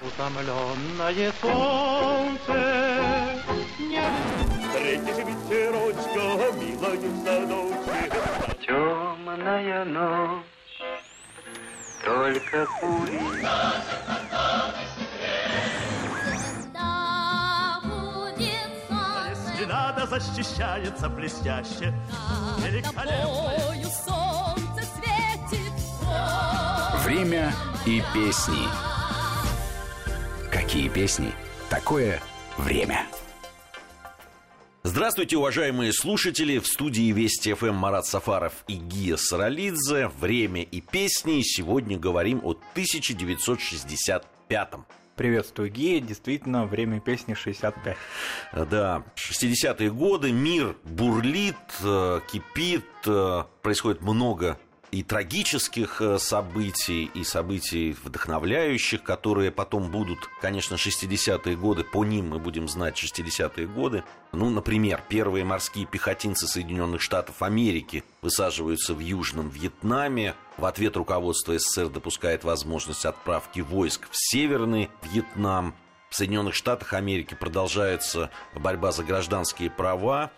Утомленное солнце не... Встретишь ветерочка, милая в садочке. Темная ночь, только пули. Надо защищается блестяще. Великолепно. солнце светит. Время и песни. Какие песни? Такое время. Здравствуйте, уважаемые слушатели! В студии Вести ФМ Марат Сафаров и Гия Саралидзе. Время и песни. Сегодня говорим о 1965 -м. Приветствую, Гея. Действительно, время песни 65. Да, 60-е годы, мир бурлит, э, кипит, э, происходит много и трагических э, событий, и событий вдохновляющих, которые потом будут, конечно, 60-е годы, по ним мы будем знать 60-е годы. Ну, например, первые морские пехотинцы Соединенных Штатов Америки высаживаются в Южном Вьетнаме. В ответ руководство СССР допускает возможность отправки войск в Северный Вьетнам. В Соединенных Штатах Америки продолжается борьба за гражданские права,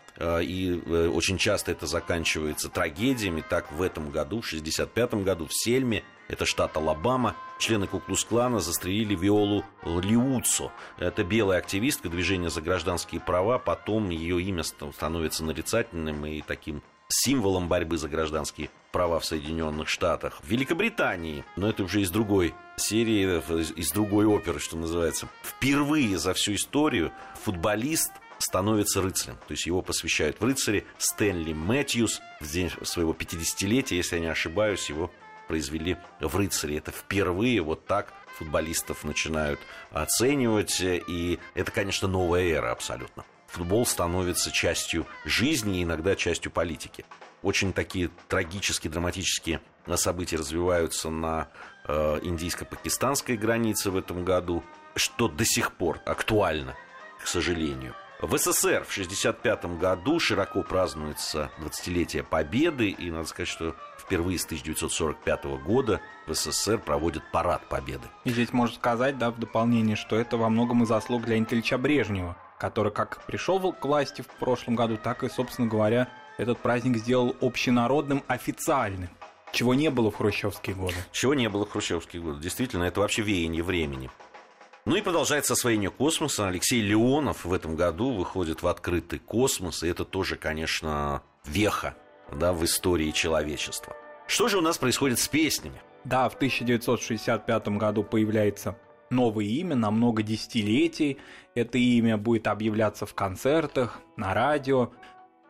и э, очень часто это заканчивается трагедиями. Так, в этом году, в 1965 году, в Сельме, это штат Алабама, члены Куклус-клана застрелили Виолу Лиуцо. Это белая активистка движения за гражданские права. Потом ее имя становится нарицательным и таким символом борьбы за гражданские права в Соединенных Штатах. В Великобритании, но это уже из другой серии, из другой оперы, что называется. Впервые за всю историю футболист становится рыцарем. То есть его посвящают в рыцаре Стэнли Мэтьюс. В день своего 50-летия, если я не ошибаюсь, его произвели в рыцаре. Это впервые вот так футболистов начинают оценивать. И это, конечно, новая эра абсолютно футбол становится частью жизни и иногда частью политики. Очень такие трагические, драматические события развиваются на э, индийско-пакистанской границе в этом году, что до сих пор актуально, к сожалению. В СССР в 1965 году широко празднуется 20-летие Победы, и надо сказать, что впервые с 1945 года в СССР проводят парад Победы. И здесь можно сказать, да, в дополнение, что это во многом и заслуг для Ильича Брежнева, который как пришел к власти в прошлом году, так и, собственно говоря, этот праздник сделал общенародным, официальным. Чего не было в хрущевские годы. Чего не было в хрущевские годы. Действительно, это вообще веяние времени. Ну и продолжается освоение космоса. Алексей Леонов в этом году выходит в открытый космос. И это тоже, конечно, веха да, в истории человечества. Что же у нас происходит с песнями? Да, в 1965 году появляется новое имя на много десятилетий. Это имя будет объявляться в концертах, на радио,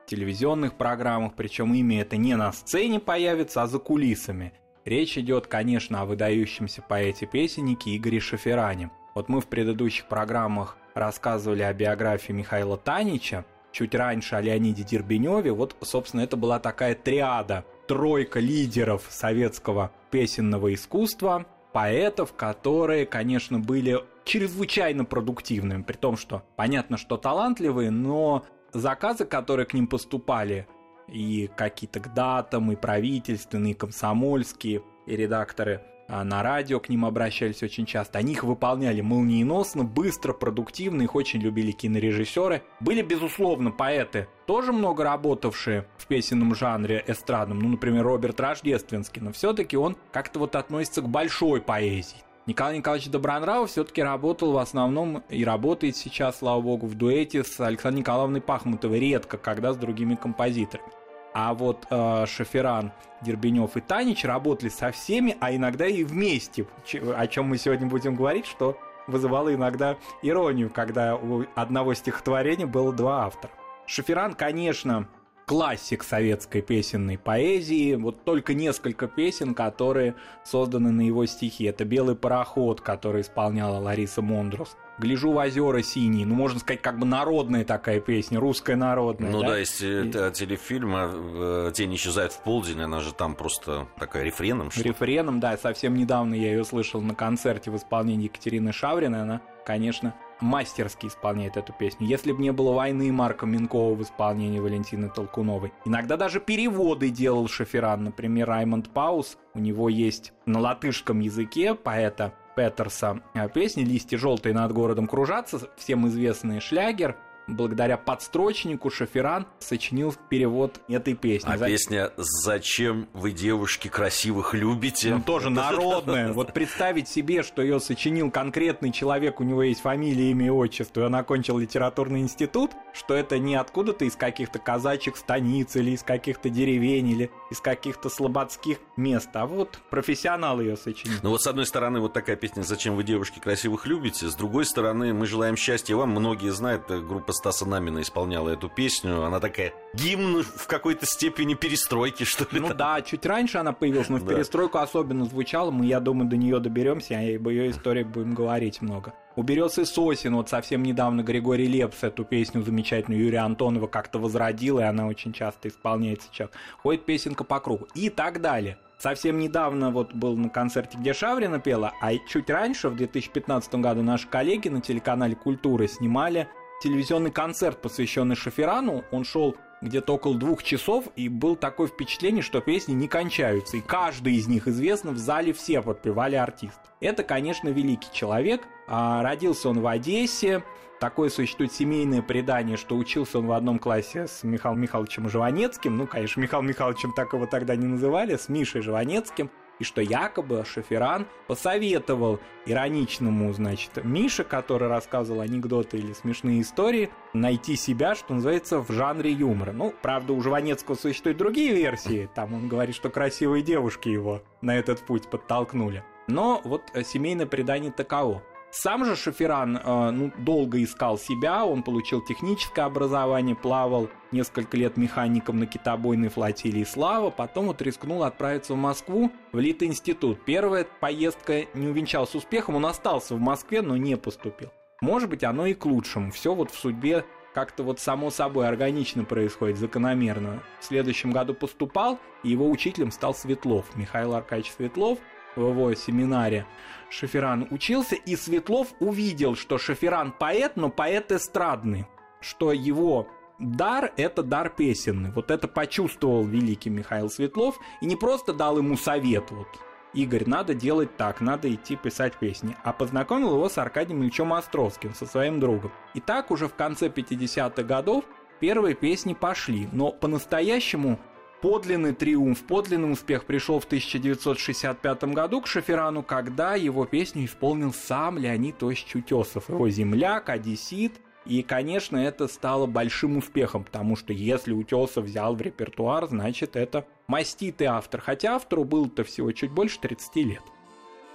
телевизионных программах, причем имя это не на сцене появится, а за кулисами. Речь идет, конечно, о выдающемся поэте-песеннике Игоре Шаферане. Вот мы в предыдущих программах рассказывали о биографии Михаила Танича, чуть раньше о Леониде Дербеневе. Вот, собственно, это была такая триада, тройка лидеров советского песенного искусства – поэтов, которые, конечно, были чрезвычайно продуктивными, при том, что понятно, что талантливые, но заказы, которые к ним поступали, и какие-то к датам, и правительственные, и комсомольские, и редакторы на радио к ним обращались очень часто. Они их выполняли молниеносно, быстро, продуктивно, их очень любили кинорежиссеры. Были, безусловно, поэты, тоже много работавшие в песенном жанре эстрадном, ну, например, Роберт Рождественский, но все-таки он как-то вот относится к большой поэзии. Николай Николаевич Добронравов все-таки работал в основном и работает сейчас, слава богу, в дуэте с Александрой Николаевной Пахмутовой, редко, когда с другими композиторами. А вот э, Шоферан, Дербенев и Танич работали со всеми, а иногда и вместе, о чем мы сегодня будем говорить, что вызывало иногда иронию, когда у одного стихотворения было два автора. Шоферан, конечно, классик советской песенной поэзии. Вот только несколько песен, которые созданы на его стихи. Это «Белый пароход», который исполняла Лариса Мондрус. «Гляжу в озера синие». Ну, можно сказать, как бы народная такая песня, русская народная. Ну да, да есть э, И... телефильма э, «Тень исчезает в полдень», она же там просто такая рефреном. Что рефреном, да. Совсем недавно я ее слышал на концерте в исполнении Екатерины Шавриной. Она, конечно, мастерски исполняет эту песню. Если бы не было войны Марка Минкова в исполнении Валентины Толкуновой. Иногда даже переводы делал Шоферан. Например, Раймонд Паус. У него есть на латышском языке поэта Петерса песни «Листья желтые над городом кружатся», всем известный шлягер, благодаря подстрочнику Шаферан сочинил перевод этой песни. А За... песня «Зачем вы девушки красивых любите?» Ну, тоже народная. Вот представить себе, что ее сочинил конкретный человек, у него есть фамилия, имя и отчество, и он окончил литературный институт, что это не откуда-то из каких-то казачьих станиц или из каких-то деревень или из каких-то слободских мест, а вот профессионал ее сочинил. Ну вот с одной стороны вот такая песня «Зачем вы девушки красивых любите?», с другой стороны мы желаем счастья вам, многие знают, э, группа Стаса Намина исполняла эту песню. Она такая гимн в какой-то степени перестройки, что ли. Ну да, чуть раньше она появилась, но в перестройку особенно звучала. Мы, я думаю, до нее доберемся, и об ее истории будем говорить много. У «Берез и сосен» вот совсем недавно Григорий Лепс эту песню замечательную Юрия Антонова как-то возродил, и она очень часто исполняется сейчас. Ходит песенка по кругу и так далее. Совсем недавно вот был на концерте, где Шаврина пела, а чуть раньше, в 2015 году, наши коллеги на телеканале «Культура» снимали телевизионный концерт, посвященный Шаферану. Он шел где-то около двух часов, и было такое впечатление, что песни не кончаются, и каждый из них известно, в зале все подпевали артист. Это, конечно, великий человек. А, родился он в Одессе, Такое существует семейное предание, что учился он в одном классе с Михаилом Михайловичем Жванецким. Ну, конечно, Михаилом Михайловичем так его тогда не называли, с Мишей Жванецким и что якобы Шоферан посоветовал ироничному, значит, Мише, который рассказывал анекдоты или смешные истории, найти себя, что называется, в жанре юмора. Ну, правда, у Жванецкого существуют другие версии. Там он говорит, что красивые девушки его на этот путь подтолкнули. Но вот семейное предание таково. Сам же Шоферан э, ну, долго искал себя, он получил техническое образование, плавал несколько лет механиком на китобойной флотилии «Слава», потом вот рискнул отправиться в Москву, в Литинститут. Первая поездка не увенчалась успехом, он остался в Москве, но не поступил. Может быть, оно и к лучшему. Все вот в судьбе как-то вот само собой органично происходит, закономерно. В следующем году поступал, и его учителем стал Светлов, Михаил Аркадьевич Светлов – в семинаре Шоферан учился, и Светлов увидел, что Шоферан поэт, но поэт эстрадный, что его дар – это дар песенный. Вот это почувствовал великий Михаил Светлов и не просто дал ему совет, вот, Игорь, надо делать так, надо идти писать песни. А познакомил его с Аркадием Ильичем Островским, со своим другом. И так уже в конце 50-х годов первые песни пошли, но по-настоящему Подлинный триумф, подлинный успех пришел в 1965 году к Шаферану, когда его песню исполнил сам Леонид Осич Утесов, его земляк, одессит. И, конечно, это стало большим успехом, потому что если Утесов взял в репертуар, значит, это маститый автор, хотя автору было-то всего чуть больше 30 лет.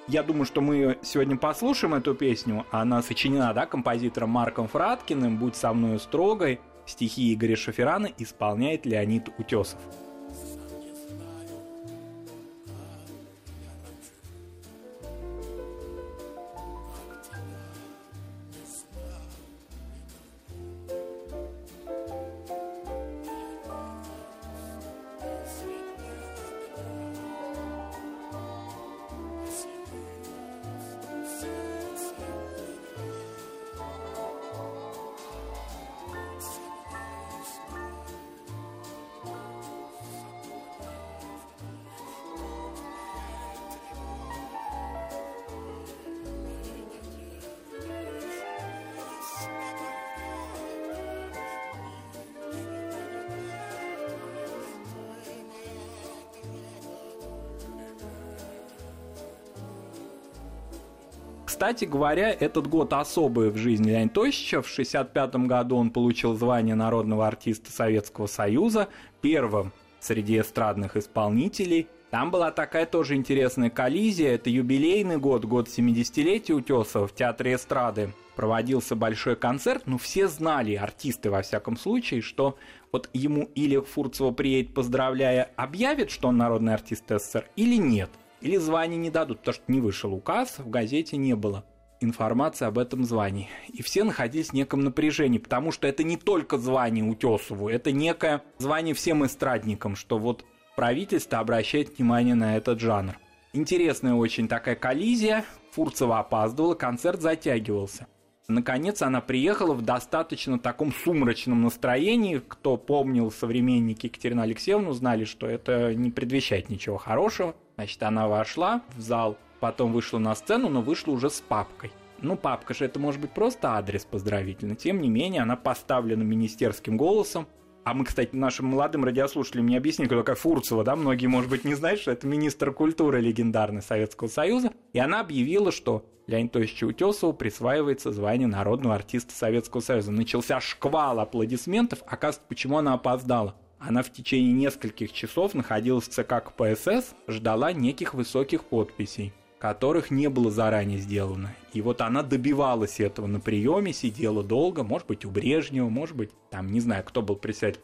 Я думаю, что мы сегодня послушаем эту песню. Она сочинена, да, композитором Марком Фраткиным «Будь со мной строгой». Стихи Игоря Шаферана исполняет Леонид Утесов. Кстати говоря, этот год особый в жизни Леонида Тощича. В 1965 году он получил звание народного артиста Советского Союза, первым среди эстрадных исполнителей. Там была такая тоже интересная коллизия. Это юбилейный год, год 70-летия Утесова в Театре эстрады. Проводился большой концерт, но все знали, артисты во всяком случае, что вот ему или Фурцева приедет, поздравляя, объявит, что он народный артист СССР, или нет или звание не дадут, потому что не вышел указ, в газете не было информации об этом звании. И все находились в неком напряжении, потому что это не только звание Утесову, это некое звание всем эстрадникам, что вот правительство обращает внимание на этот жанр. Интересная очень такая коллизия. Фурцева опаздывала, концерт затягивался. Наконец она приехала в достаточно таком сумрачном настроении. Кто помнил современники Екатерины Алексеевну, знали, что это не предвещает ничего хорошего. Значит, она вошла в зал потом вышла на сцену, но вышла уже с папкой. Ну, папка же это может быть просто адрес поздравительный. Тем не менее, она поставлена министерским голосом. А мы, кстати, нашим молодым радиослушателям не объяснили, кто такая Фурцева, да? Многие, может быть, не знают, что это министр культуры легендарный Советского Союза. И она объявила, что Леониду Товичу Утесову присваивается звание народного артиста Советского Союза. Начался шквал аплодисментов. Оказывается, почему она опоздала? Она в течение нескольких часов находилась в ЦК КПСС, ждала неких высоких подписей которых не было заранее сделано. И вот она добивалась этого на приеме, сидела долго, может быть, у Брежнева, может быть, там, не знаю, кто был председатель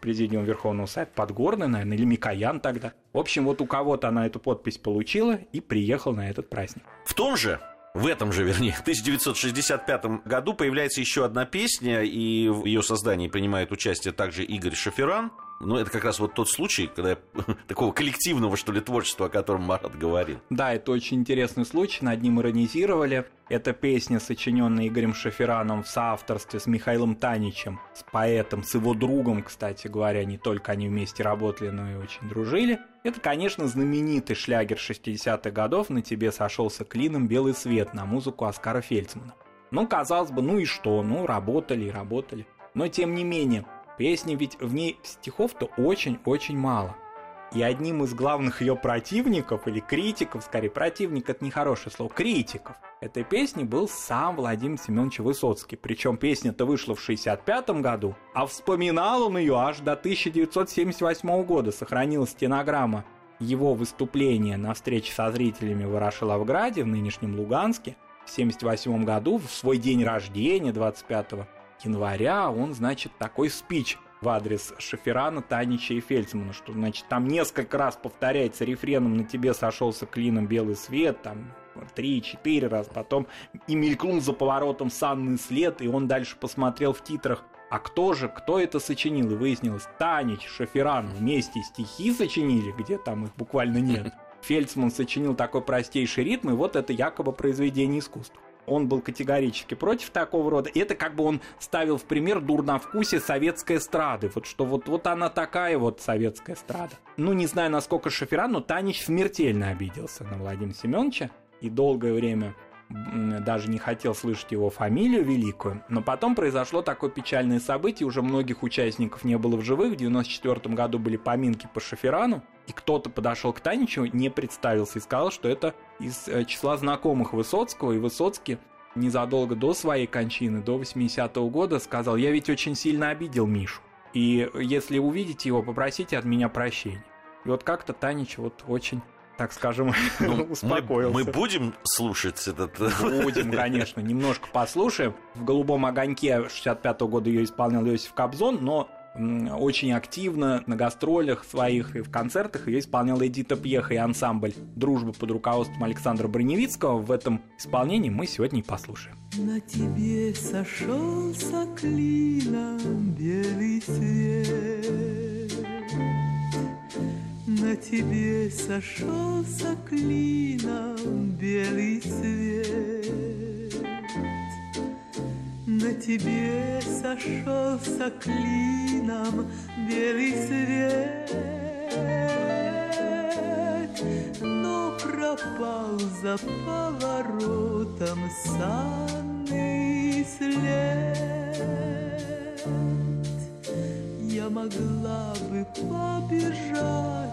президиума Верховного Совета, Подгорный, наверное, или Микоян тогда. В общем, вот у кого-то она эту подпись получила и приехала на этот праздник. В том же в этом же, вернее, 1965 году появляется еще одна песня, и в ее создании принимает участие также Игорь Шаферан. Ну, это как раз вот тот случай, когда такого коллективного, что ли, творчества, о котором Марат говорил. Да, это очень интересный случай, над ним иронизировали. Эта песня, сочиненная Игорем Шафераном в соавторстве с Михаилом Таничем, с поэтом, с его другом, кстати говоря, не только они вместе работали, но и очень дружили. Это, конечно, знаменитый шлягер 60-х годов «На тебе сошелся клином белый свет» на музыку Оскара Фельдсмана. Ну, казалось бы, ну и что, ну, работали и работали. Но, тем не менее, песни ведь в ней стихов-то очень-очень мало – и одним из главных ее противников, или критиков, скорее, противник это нехорошее слово, критиков этой песни был сам Владимир Семенович Высоцкий. Причем песня-то вышла в 65 году, а вспоминал он ее аж до 1978 года. Сохранилась стенограмма его выступления на встрече со зрителями в Ворошиловграде, в нынешнем Луганске, в 1978 году, в свой день рождения, 25 января, он, значит, такой спич в адрес Шаферана, Танича и Фельдсмана, что, значит, там несколько раз повторяется рефреном «на тебе сошелся клином белый свет», там три-четыре раз, потом и мелькнул за поворотом санный след, и он дальше посмотрел в титрах а кто же, кто это сочинил? И выяснилось, Танич, Шаферан вместе стихи сочинили, где там их буквально нет. Фельдсман сочинил такой простейший ритм, и вот это якобы произведение искусства он был категорически против такого рода. Это как бы он ставил в пример дурновкусие советской эстрады. Вот что вот, вот она такая вот советская эстрада. Ну, не знаю, насколько Шоферан, но Танич смертельно обиделся на Владимира Семеновича. И долгое время даже не хотел слышать его фамилию великую, но потом произошло такое печальное событие, уже многих участников не было в живых, в 94 году были поминки по Шаферану, и кто-то подошел к Таничу, не представился и сказал, что это из э, числа знакомых Высоцкого, и Высоцкий незадолго до своей кончины, до 80-го года, сказал, я ведь очень сильно обидел Мишу, и если увидите его, попросите от меня прощения. И вот как-то Танич вот очень так скажем, ну, успокоился. Мы, мы будем слушать этот... Будем, конечно, немножко послушаем. В «Голубом огоньке» 65 -го года ее исполнял Иосиф Кобзон, но очень активно на гастролях своих и в концертах ее исполнял Эдита Пьеха и ансамбль «Дружба» под руководством Александра Броневицкого. В этом исполнении мы сегодня и послушаем. На тебе сошелся клином белый свет на тебе сошелся клином белый цвет. На тебе сошелся клином белый цвет. Но пропал за поворотом санный след я могла бы побежать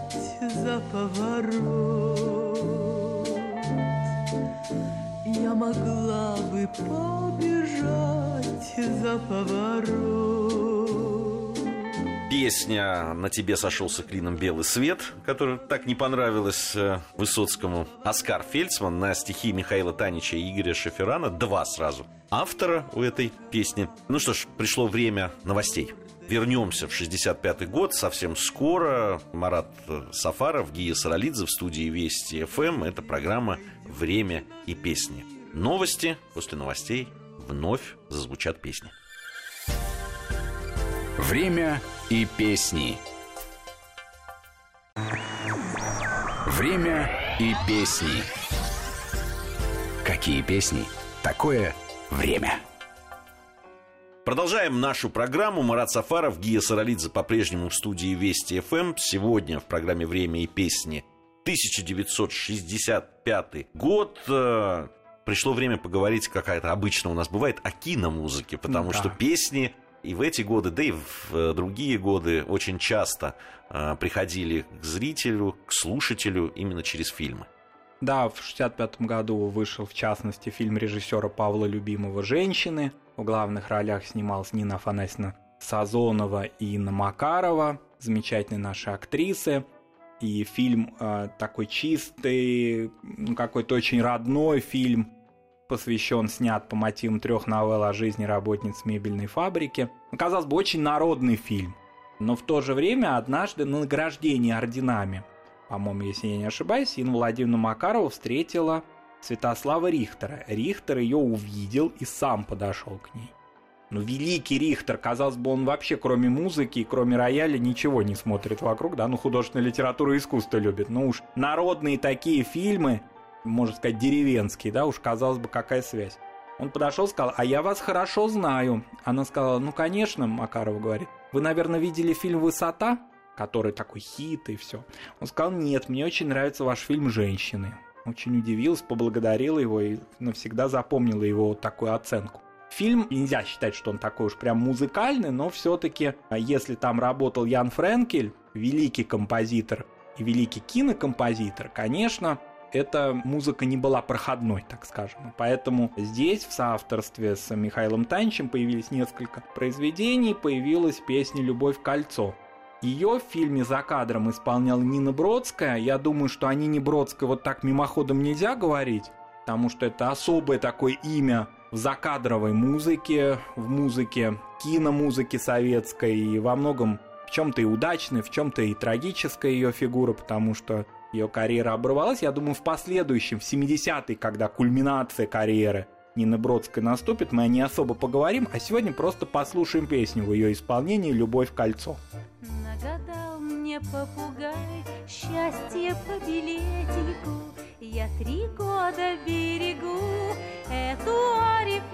за поворот. Я могла бы побежать за поворот. Песня «На тебе сошелся клином белый свет», которая так не понравилась э, Высоцкому. Оскар Фельдсман на стихи Михаила Танича и Игоря Шеферана. Два сразу автора у этой песни. Ну что ж, пришло время новостей. Вернемся в 65 год совсем скоро. Марат Сафаров, Гия Саралидзе в студии Вести ФМ. Это программа «Время и песни». Новости. После новостей вновь зазвучат песни. Время и песни. Время и песни. Какие песни? Такое время. Продолжаем нашу программу. Марат Сафаров, Гия Саралидзе по-прежнему в студии Вести ФМ. Сегодня в программе «Время и песни» 1965 год. Э, пришло время поговорить, какая-то обычно у нас бывает, о киномузыке, потому Да. что песни и в эти годы, да и в э, другие годы очень часто э, приходили к зрителю, к слушателю именно через фильмы. Да, в 65 году вышел, в частности, фильм режиссера Павла Любимого «Женщины». В главных ролях снималась Нина Афанасьевна Сазонова и Инна Макарова, замечательные наши актрисы. И фильм э, такой чистый, ну, какой-то очень родной фильм, посвящен, снят по мотивам трех новелл о жизни работниц мебельной фабрики. Ну, казалось бы, очень народный фильм. Но в то же время однажды на награждении орденами по-моему, если я не ошибаюсь, Инна Владимировна Макарова встретила Святослава Рихтера. Рихтер ее увидел и сам подошел к ней. Ну, великий Рихтер, казалось бы, он вообще кроме музыки и кроме рояля ничего не смотрит вокруг, да, ну, художественную литературу и искусство любит. Ну уж народные такие фильмы, можно сказать, деревенские, да, уж казалось бы, какая связь. Он подошел сказал, а я вас хорошо знаю. Она сказала, ну, конечно, Макарова говорит, вы, наверное, видели фильм «Высота»? Который такой хит и все. Он сказал, нет, мне очень нравится ваш фильм «Женщины». Очень удивилась, поблагодарила его и навсегда запомнила его вот такую оценку. Фильм нельзя считать, что он такой уж прям музыкальный, но все-таки, если там работал Ян Френкель, великий композитор и великий кинокомпозитор, конечно, эта музыка не была проходной, так скажем. Поэтому здесь в соавторстве с Михаилом Танчем появились несколько произведений, появилась песня «Любовь кольцо». Ее в фильме «За кадром» исполняла Нина Бродская. Я думаю, что о Нине Бродской вот так мимоходом нельзя говорить, потому что это особое такое имя в закадровой музыке, в музыке, киномузыке советской и во многом в чем-то и удачной, в чем-то и трагическая ее фигура, потому что ее карьера оборвалась. Я думаю, в последующем, в 70-е, когда кульминация карьеры Нины Бродской наступит, мы о ней особо поговорим, а сегодня просто послушаем песню в ее исполнении «Любовь кольцо». Нагадал мне попугай счастье по билетику. Я три года берегу эту арифметику.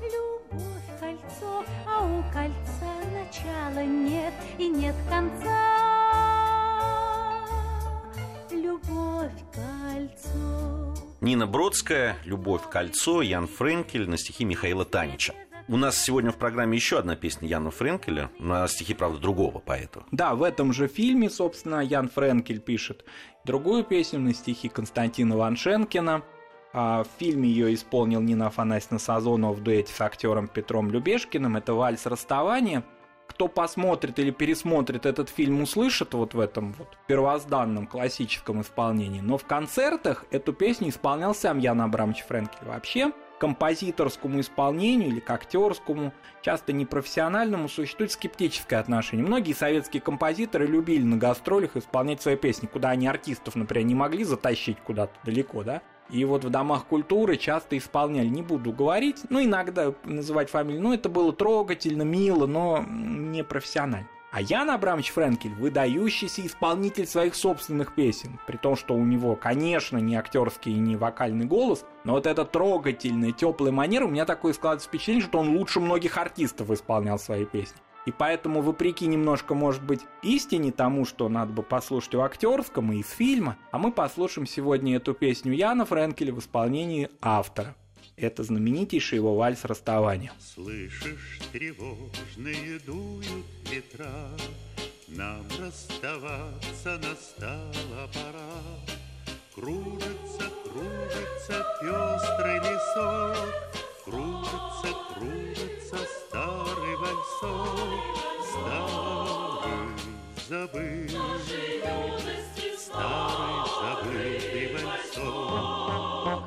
Любовь кольцо, а у кольца начала нет и нет конца. Нина Бродская, «Любовь, кольцо», Ян Френкель на стихи Михаила Танича. У нас сегодня в программе еще одна песня Яна Френкеля, на стихи, правда, другого поэта. Да, в этом же фильме, собственно, Ян Френкель пишет другую песню на стихи Константина Ваншенкина. А в фильме ее исполнил Нина Афанасьевна Сазонова в дуэте с актером Петром Любешкиным. Это «Вальс расставания». Кто посмотрит или пересмотрит этот фильм, услышит вот в этом вот первозданном классическом исполнении. Но в концертах эту песню исполнял сам Ян Абрамович Френкель. Вообще, композиторскому исполнению или к актерскому, часто непрофессиональному, существует скептическое отношение. Многие советские композиторы любили на гастролях исполнять свои песни, куда они артистов, например, не могли затащить куда-то далеко, да? И вот в домах культуры часто исполняли, не буду говорить, ну иногда называть фамилию, ну это было трогательно, мило, но не профессионально. А Ян Абрамович Френкель – выдающийся исполнитель своих собственных песен, при том, что у него, конечно, не актерский и не вокальный голос, но вот эта трогательная, теплая манера, у меня такое складывается впечатление, что он лучше многих артистов исполнял свои песни. И поэтому, вопреки немножко, может быть, истине тому, что надо бы послушать у актерском и из фильма, а мы послушаем сегодня эту песню Яна Френкеля в исполнении автора. Это знаменитейший его вальс расставания. Слышишь, тревожные дуют ветра, Нам расставаться настала пора. Кружится, кружится пестрый лесок, Кружится, кружится старый вальсок, Старый забытый, старый забытый вальсок.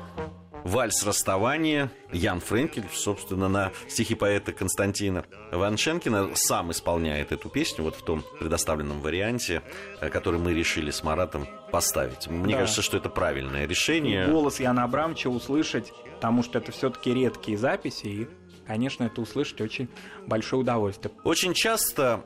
Вальс расставания Ян Френкель, собственно, на стихи поэта Константина Ваншенкина сам исполняет эту песню вот в том предоставленном варианте, э, который мы решили с Маратом поставить. Мне Да. кажется, что это правильное решение. Голос Яна Абрамовича услышать, потому что это все-таки редкие записи, и, конечно, это услышать очень большое удовольствие. Очень часто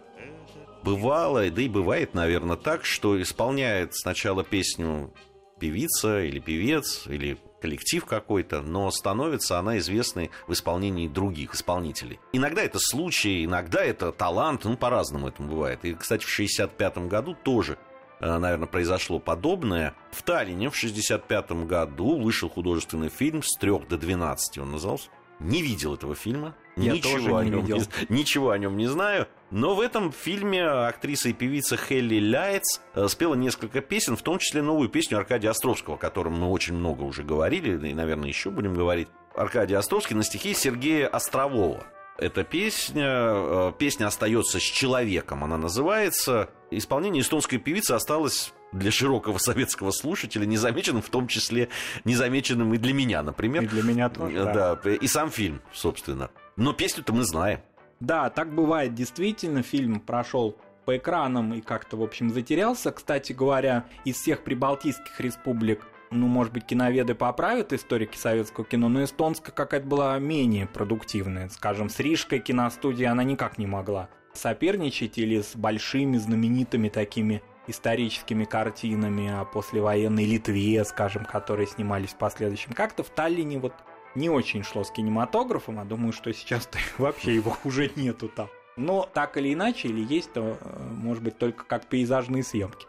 бывало, да и бывает, наверное, так, что исполняет сначала песню певица или певец, или коллектив какой-то, но становится она известной в исполнении других исполнителей. Иногда это случай, иногда это талант, ну, по-разному это бывает. И, кстати, в 1965 году тоже наверное, произошло подобное. В Таллине в 1965 году вышел художественный фильм «С трех до 12» он назывался. Не видел этого фильма. Я ничего, тоже о не нем видел. не- ничего о нем не знаю. Но в этом фильме актриса и певица Хелли Лайтс э, спела несколько песен, в том числе новую песню Аркадия Островского, о котором мы очень много уже говорили, и, наверное, еще будем говорить. Аркадий Островский на стихи Сергея Острового. Эта песня, э, песня остается с человеком, она называется. Исполнение эстонской певицы осталось для широкого советского слушателя незамеченным, в том числе незамеченным и для меня, например. И для меня тоже, Э, да. да, и сам фильм, собственно. Но песню-то мы знаем. Да, так бывает действительно. Фильм прошел по экранам и как-то, в общем, затерялся. Кстати говоря, из всех прибалтийских республик, ну, может быть, киноведы поправят историки советского кино, но эстонская какая-то была менее продуктивная. Скажем, с Рижской киностудией она никак не могла соперничать или с большими знаменитыми такими историческими картинами о послевоенной Литве, скажем, которые снимались в последующем. Как-то в Таллине вот не очень шло с кинематографом, а думаю, что сейчас-то вообще его уже нету там. Но так или иначе, или есть, то, э, может быть, только как пейзажные съемки.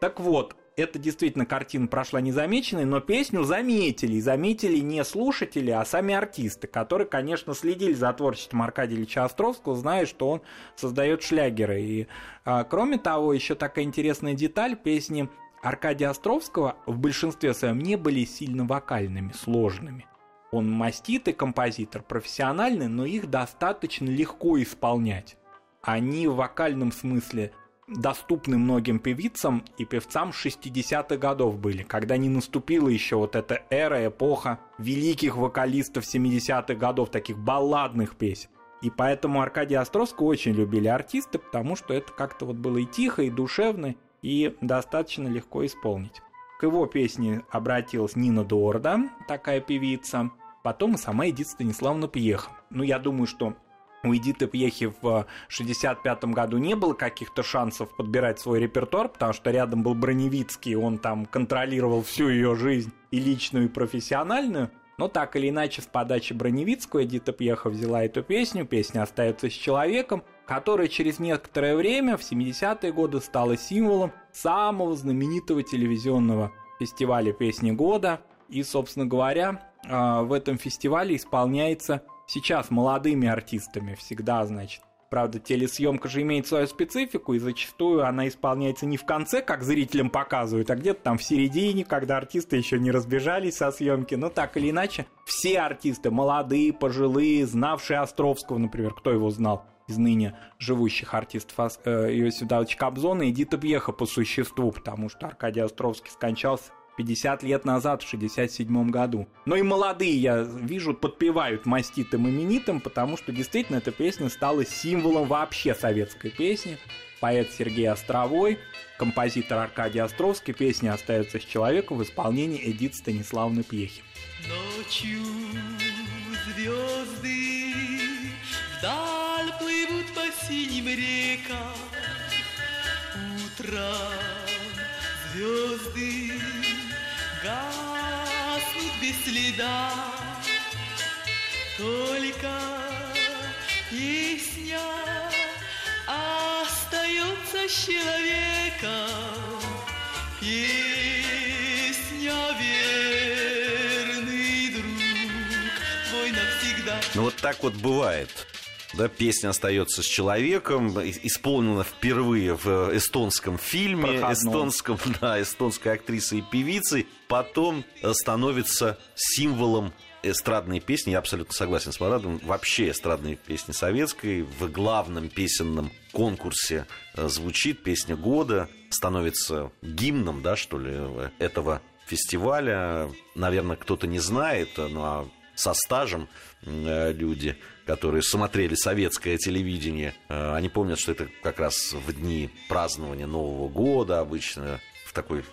Так вот, это действительно картина прошла незамеченной, но песню заметили. Заметили не слушатели, а сами артисты, которые, конечно, следили за творчеством Аркадия Ильича Островского, зная, что он создает шлягеры. И, а, кроме того, еще такая интересная деталь, песни Аркадия Островского в большинстве своем не были сильно вокальными, сложными. Он маститый композитор, профессиональный, но их достаточно легко исполнять. Они в вокальном смысле доступны многим певицам и певцам 60-х годов были, когда не наступила еще вот эта эра, эпоха великих вокалистов 70-х годов, таких балладных песен. И поэтому Аркадия Островского очень любили артисты, потому что это как-то вот было и тихо, и душевно, и достаточно легко исполнить. К его песне обратилась Нина Дорда, такая певица. Потом и сама Эдита Станиславовна Пьеха. Ну, я думаю, что у Эдиты Пьехи в 65 году не было каких-то шансов подбирать свой репертуар, потому что рядом был Броневицкий, он там контролировал всю ее жизнь и личную, и профессиональную. Но так или иначе, с подачи Броневицкого Эдита Пьеха взяла эту песню, песня остается с человеком, которая через некоторое время, в 70-е годы, стала символом самого знаменитого телевизионного фестиваля «Песни года». И, собственно говоря, а, в этом фестивале исполняется сейчас молодыми артистами всегда, значит. Правда, телесъемка же имеет свою специфику, и зачастую она исполняется не в конце, как зрителям показывают, а где-то там в середине, когда артисты еще не разбежались со съемки. Но так или иначе, все артисты, молодые, пожилые, знавшие Островского, например, кто его знал, из ныне живущих артистов э, Иосифа Давыдовича Кобзона и Эдита Пьеха по существу, потому что Аркадий Островский скончался 50 лет назад, в 67 году. Но и молодые, я вижу, подпевают маститым именитым, потому что действительно эта песня стала символом вообще советской песни. Поэт Сергей Островой, композитор Аркадий Островский, песня остается с человеком в исполнении Эдит Станиславны Пьехи. Ночью звезды вдаль плывут по синим рекам. Утром звезды гаснут без следа. Только песня остается с человеком. Песня верный друг твой навсегда. Ну вот так вот бывает. Да, песня остается с человеком, исполнена впервые в э, эстонском фильме, Проходном. эстонском, да, эстонской актрисой и певицей, потом э, становится символом эстрадной песни. Я абсолютно согласен с Марадом. Вообще эстрадные песни советской в главном песенном конкурсе э, звучит песня года, становится гимном, да, что ли, этого фестиваля. Наверное, кто-то не знает, э, ну а со стажем люди, которые смотрели советское телевидение, э, они помнят, что это как раз в дни празднования Нового года обычно в такой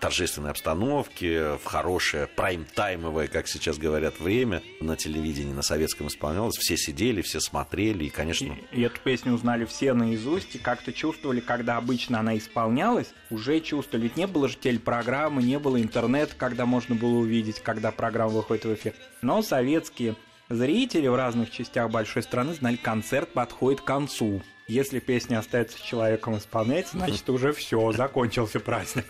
торжественной обстановке, в хорошее прайм-таймовое, как сейчас говорят, время на телевидении, на советском исполнялось. Все сидели, все смотрели, и, конечно... И, и эту песню узнали все наизусть, и как-то чувствовали, когда обычно она исполнялась, уже чувствовали. Ведь не было же телепрограммы, не было интернета, когда можно было увидеть, когда программа выходит в эфир. Но советские зрители в разных частях большой страны знали, концерт подходит к концу. Если песня остается с человеком исполнять, значит уже все, закончился праздник.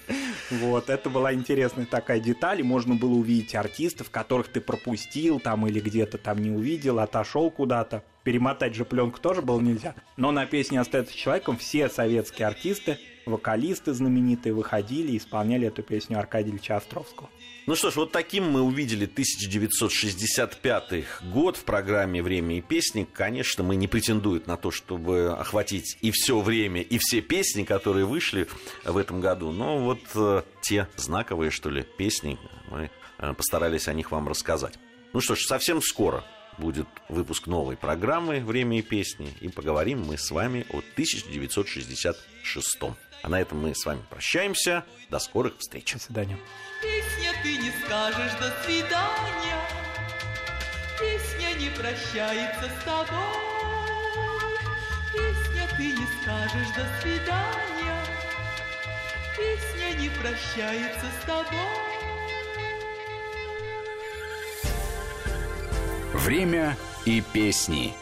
Вот, это была интересная такая деталь, и можно было увидеть артистов, которых ты пропустил там или где-то там не увидел, отошел куда-то. Перемотать же пленку тоже было нельзя. Но на песне «Остается с человеком» все советские артисты, вокалисты знаменитые выходили и исполняли эту песню Аркадия Ильича Островского. Ну что ж, вот таким мы увидели 1965 год в программе «Время и песни». Конечно, мы не претендуют на то, чтобы охватить и все время, и все песни, которые вышли в этом году. Но вот э, те знаковые, что ли, песни, мы э, постарались о них вам рассказать. Ну что ж, совсем скоро будет выпуск новой программы «Время и песни», и поговорим мы с вами о 1966 а на этом мы с вами прощаемся. До скорых встреч. До свидания. Песня ты не скажешь до свидания, Песня не прощается с тобой. Песня ты не скажешь до свидания, Песня не прощается с тобой. Время и песни.